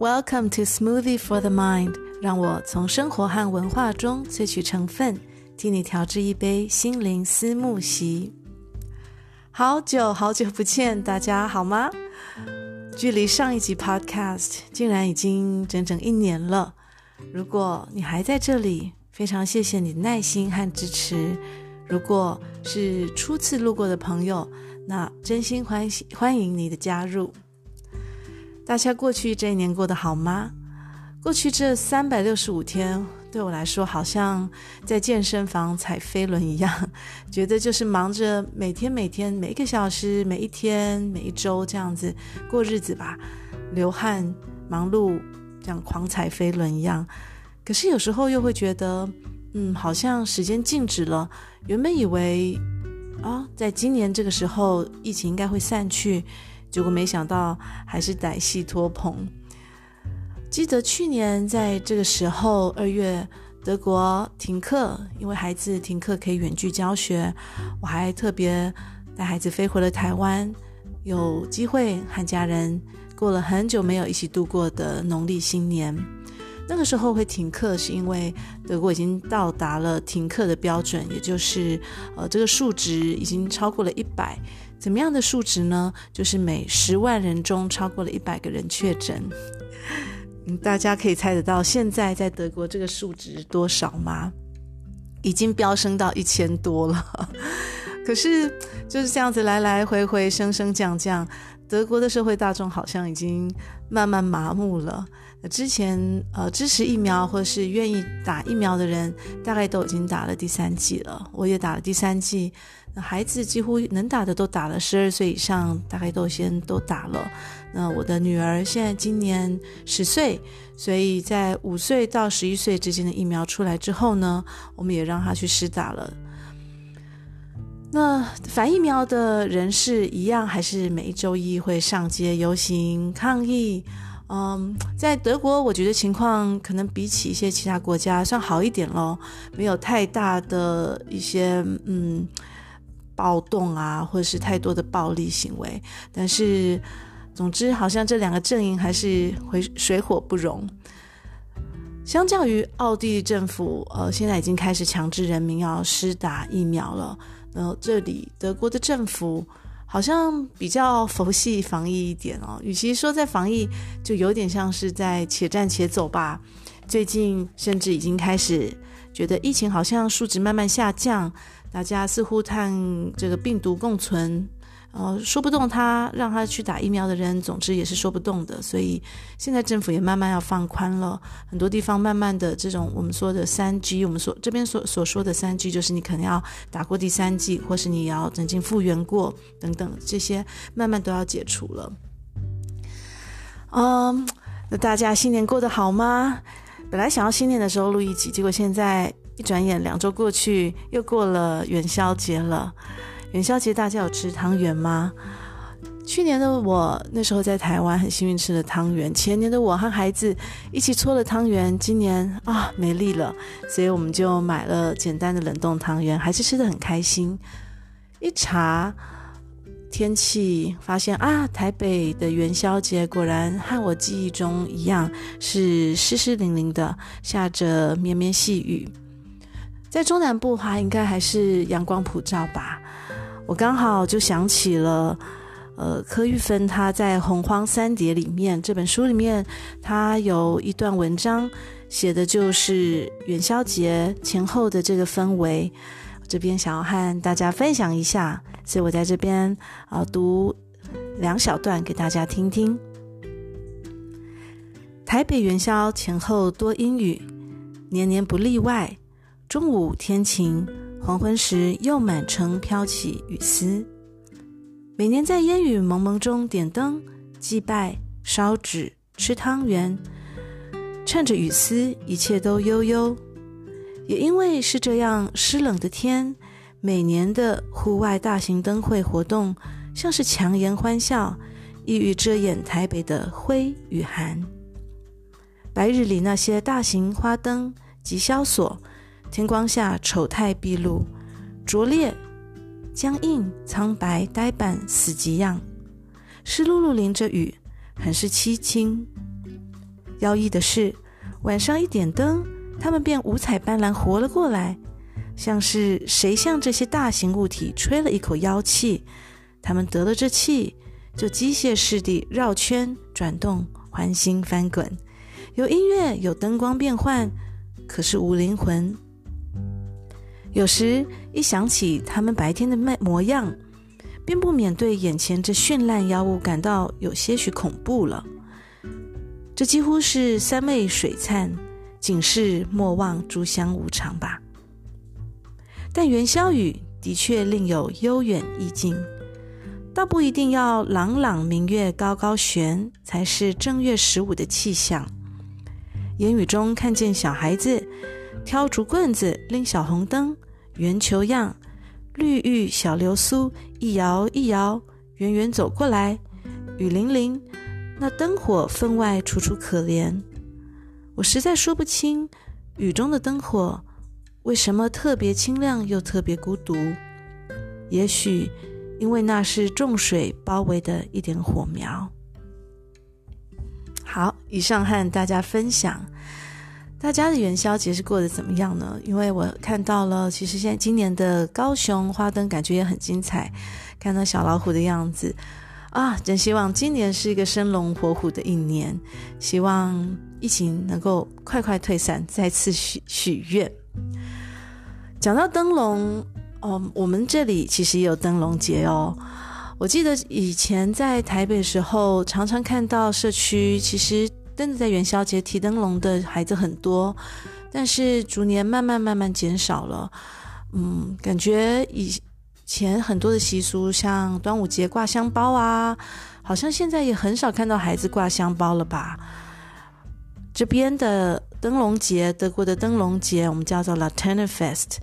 Welcome to Smoothie for the Mind，让我从生活和文化中萃取成分，替你调制一杯心灵思慕席。好久好久不见，大家好吗？距离上一集 Podcast 竟然已经整整一年了。如果你还在这里，非常谢谢你的耐心和支持。如果是初次路过的朋友，那真心欢喜欢迎你的加入。大家过去这一年过得好吗？过去这三百六十五天，对我来说好像在健身房踩飞轮一样，觉得就是忙着每天每天每一个小时每一天每一周这样子过日子吧，流汗忙碌，这样狂踩飞轮一样。可是有时候又会觉得，嗯，好像时间静止了。原本以为啊、在今年这个时候疫情应该会散去。结果没想到还是歹戏拖棚。记得去年在这个时候，二月德国停课，因为孩子停课可以远距教学，我还特别带孩子飞回了台湾，有机会和家人过了很久没有一起度过的农历新年。那个时候会停课，是因为德国已经到达了停课的标准，也就是呃这个数值已经超过了一百。怎么样的数值呢？就是每十万人中超过了一百个人确诊。嗯，大家可以猜得到现在在德国这个数值多少吗？已经飙升到一千多了。可是就是这样子来来回回升升降降，德国的社会大众好像已经慢慢麻木了。之前呃支持疫苗或是愿意打疫苗的人，大概都已经打了第三剂了。我也打了第三剂。孩子几乎能打的都打了，十二岁以上大概都先都打了。那我的女儿现在今年十岁，所以在五岁到十一岁之间的疫苗出来之后呢，我们也让她去施打了。那反疫苗的人士一样，还是每一周一会上街游行抗议。嗯，在德国，我觉得情况可能比起一些其他国家算好一点咯，没有太大的一些嗯。暴动啊，或者是太多的暴力行为，但是，总之，好像这两个阵营还是会水火不容。相较于奥地利政府，呃，现在已经开始强制人民要施打疫苗了。然后这里德国的政府好像比较佛系防疫一点哦，与其说在防疫，就有点像是在且战且走吧。最近甚至已经开始觉得疫情好像数值慢慢下降。大家似乎看这个病毒共存，呃，说不动他让他去打疫苗的人，总之也是说不动的。所以现在政府也慢慢要放宽了，很多地方慢慢的这种我们说的三 G，我们说这边所所说的三 G，就是你可能要打过第三剂，或是你要曾经复原过等等，这些慢慢都要解除了。嗯，那大家新年过得好吗？本来想要新年的时候录一集，结果现在。一转眼两周过去，又过了元宵节了。元宵节大家有吃汤圆吗？去年的我那时候在台湾，很幸运吃了汤圆。前年的我和孩子一起搓了汤圆，今年啊没力了，所以我们就买了简单的冷冻汤圆，还是吃得很开心。一查天气，发现啊，台北的元宵节果然和我记忆中一样，是湿湿淋淋的，下着绵绵细雨。在中南部的话，应该还是阳光普照吧。我刚好就想起了，呃，柯玉芬她在《洪荒三叠》里面这本书里面，她有一段文章写的就是元宵节前后的这个氛围。这边想要和大家分享一下，所以我在这边啊、呃、读两小段给大家听听。台北元宵前后多阴雨，年年不例外。中午天晴，黄昏时又满城飘起雨丝。每年在烟雨蒙蒙中点灯、祭拜、烧纸、吃汤圆，趁着雨丝，一切都悠悠。也因为是这样湿冷的天，每年的户外大型灯会活动，像是强颜欢笑，意欲遮掩台北的灰与寒。白日里那些大型花灯及萧索。天光下丑态毕露，拙劣、僵硬、苍白、呆板，死极样。湿漉漉淋着雨，很是凄清。妖异的是，晚上一点灯，他们便五彩斑斓活了过来，像是谁向这些大型物体吹了一口妖气，他们得了这气，就机械式地绕圈转动，欢欣翻滚。有音乐，有灯光变换，可是无灵魂。有时一想起他们白天的模样，便不免对眼前这绚烂妖物感到有些许恐怖了。这几乎是三昧水忏，警示莫忘诸香无常吧。但元宵雨的确另有悠远意境，倒不一定要朗朗明月高高悬才是正月十五的气象。言语中看见小孩子挑竹棍子，拎小红灯，圆球样，绿玉小流苏一摇一摇，远远走过来，雨淋淋。那灯火分外楚楚可怜，我实在说不清雨中的灯火为什么特别清亮又特别孤独。也许因为那是重水包围的一点火苗。好，以上和大家分享，大家的元宵节是过得怎么样呢？因为我看到了，其实现在今年的高雄花灯感觉也很精彩，看到小老虎的样子。啊，真希望今年是一个生龙活虎的一年，希望疫情能够快快退散，再次许许愿。讲到灯笼，哦，我们这里其实也有灯笼节哦。我记得以前在台北的时候，常常看到社区其实真的在元宵节提灯笼的孩子很多，但是逐年慢慢慢慢减少了。嗯，感觉以。前很多的习俗，像端午节挂香包啊，好像现在也很少看到孩子挂香包了吧？这边的灯笼节，德国的灯笼节，我们叫做 l a t e n e f e s t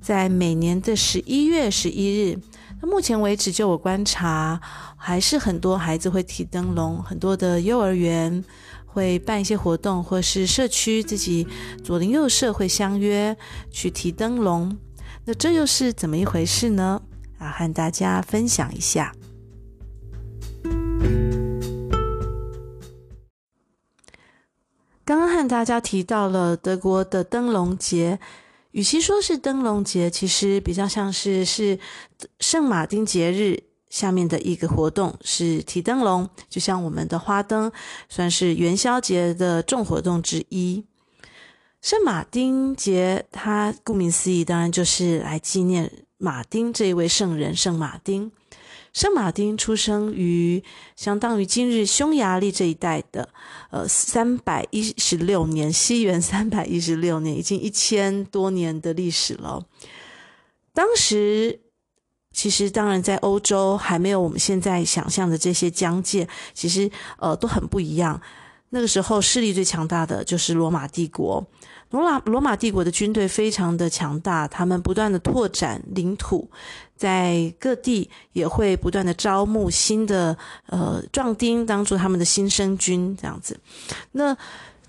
在每年的十一月十一日。那目前为止，就我观察，还是很多孩子会提灯笼，很多的幼儿园会办一些活动，或是社区自己左邻右舍会相约去提灯笼。那这又是怎么一回事呢？啊，和大家分享一下。大家提到了德国的灯笼节，与其说是灯笼节，其实比较像是是圣马丁节日下面的一个活动，是提灯笼，就像我们的花灯，算是元宵节的重活动之一。圣马丁节，它顾名思义，当然就是来纪念马丁这一位圣人。圣马丁，圣马丁出生于相当于今日匈牙利这一带的，呃，三百一十六年，西元三百一十六年，已经一千多年的历史了。当时，其实当然在欧洲还没有我们现在想象的这些疆界，其实呃都很不一样。那个时候势力最强大的就是罗马帝国。罗马罗马帝国的军队非常的强大，他们不断的拓展领土，在各地也会不断的招募新的呃壮丁，当做他们的新生军这样子。那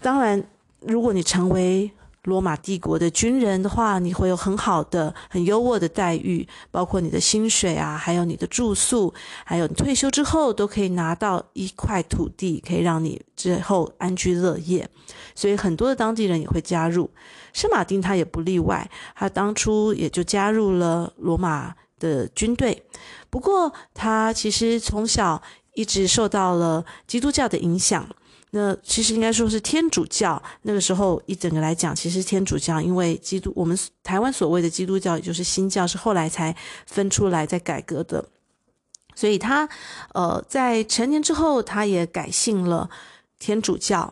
当然，如果你成为罗马帝国的军人的话，你会有很好的、很优渥的待遇，包括你的薪水啊，还有你的住宿，还有你退休之后都可以拿到一块土地，可以让你之后安居乐业。所以很多的当地人也会加入。圣马丁他也不例外，他当初也就加入了罗马的军队。不过他其实从小一直受到了基督教的影响。那其实应该说是天主教，那个时候一整个来讲，其实天主教，因为基督，我们台湾所谓的基督教，也就是新教，是后来才分出来在改革的。所以他，呃，在成年之后，他也改信了天主教。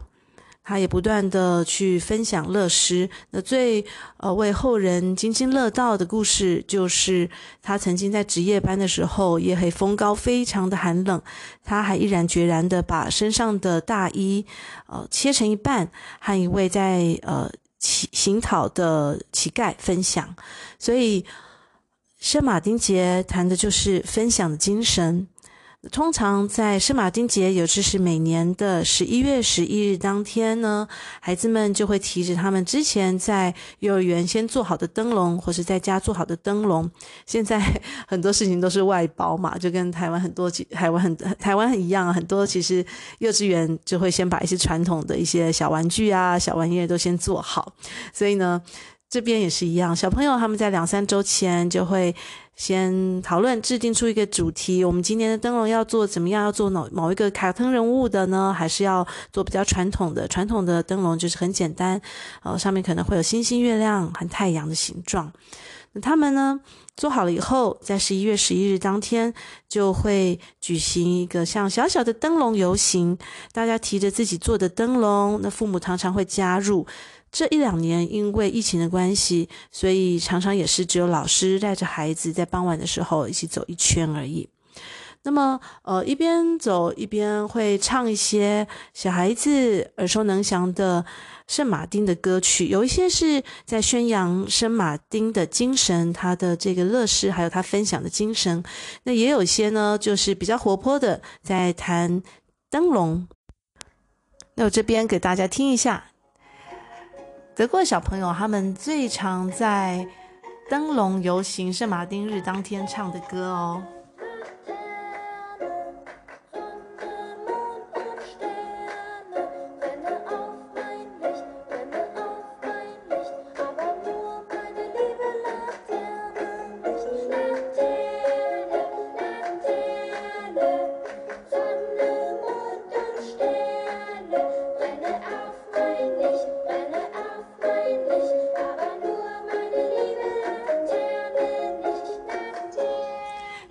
他也不断的去分享乐施，那最呃为后人津津乐道的故事，就是他曾经在值夜班的时候，夜黑风高，非常的寒冷，他还毅然决然的把身上的大衣呃切成一半，和一位在呃乞行讨的乞丐分享。所以圣马丁节谈的就是分享的精神。通常在圣马丁节，也就是每年的十一月十一日当天呢，孩子们就会提着他们之前在幼儿园先做好的灯笼，或是在家做好的灯笼。现在 很多事情都是外包嘛，就跟台湾很多台湾很台湾很一样，很多其实幼稚园就会先把一些传统的一些小玩具啊、小玩意都先做好，所以呢。这边也是一样，小朋友他们在两三周前就会先讨论制定出一个主题。我们今年的灯笼要做怎么样？要做某某一个卡通人物的呢？还是要做比较传统的？传统的灯笼就是很简单，呃，上面可能会有星星、月亮和太阳的形状。那他们呢，做好了以后，在十一月十一日当天就会举行一个像小小的灯笼游行，大家提着自己做的灯笼，那父母常常会加入。这一两年，因为疫情的关系，所以常常也是只有老师带着孩子在傍晚的时候一起走一圈而已。那么，呃，一边走一边会唱一些小孩子耳熟能详的圣马丁的歌曲，有一些是在宣扬圣马丁的精神，他的这个乐事，还有他分享的精神。那也有些呢，就是比较活泼的，在弹灯笼。那我这边给大家听一下。德国小朋友他们最常在灯笼游行圣马丁日当天唱的歌哦。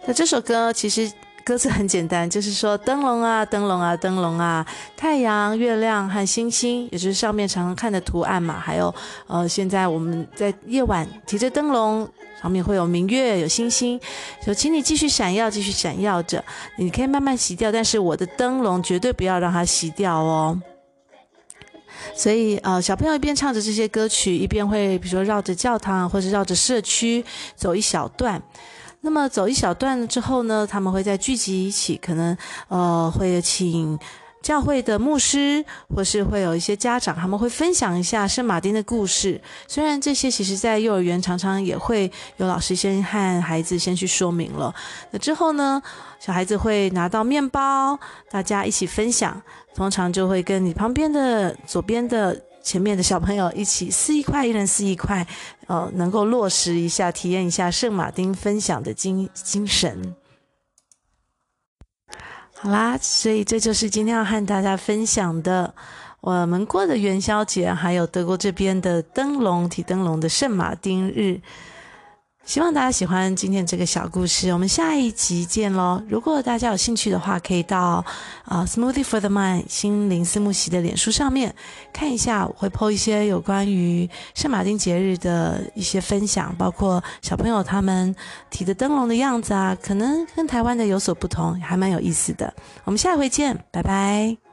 那这首歌其实歌词很简单，就是说灯笼啊，灯笼啊，灯笼啊，太阳、月亮和星星，也就是上面常常看的图案嘛。还有，呃，现在我们在夜晚提着灯笼，上面会有明月、有星星，就请你继续闪耀，继续闪耀着。你可以慢慢熄掉，但是我的灯笼绝对不要让它熄掉哦。所以，呃，小朋友一边唱着这些歌曲，一边会比如说绕着教堂或者绕着社区走一小段。那么走一小段之后呢，他们会再聚集一起，可能呃会请教会的牧师，或是会有一些家长，他们会分享一下圣马丁的故事。虽然这些其实在幼儿园常常也会有老师先和孩子先去说明了。那之后呢，小孩子会拿到面包，大家一起分享，通常就会跟你旁边的左边的。前面的小朋友一起撕一块，一人撕一块，呃，能够落实一下，体验一下圣马丁分享的精精神。好啦，所以这就是今天要和大家分享的，我们过的元宵节，还有德国这边的灯笼提灯笼的圣马丁日。希望大家喜欢今天这个小故事，我们下一集见喽！如果大家有兴趣的话，可以到啊、Smoothie for the Mind 心灵思慕席的脸书上面看一下，我会 po 一些有关于圣马丁节日的一些分享，包括小朋友他们提的灯笼的样子啊，可能跟台湾的有所不同，还蛮有意思的。我们下一回见，拜拜。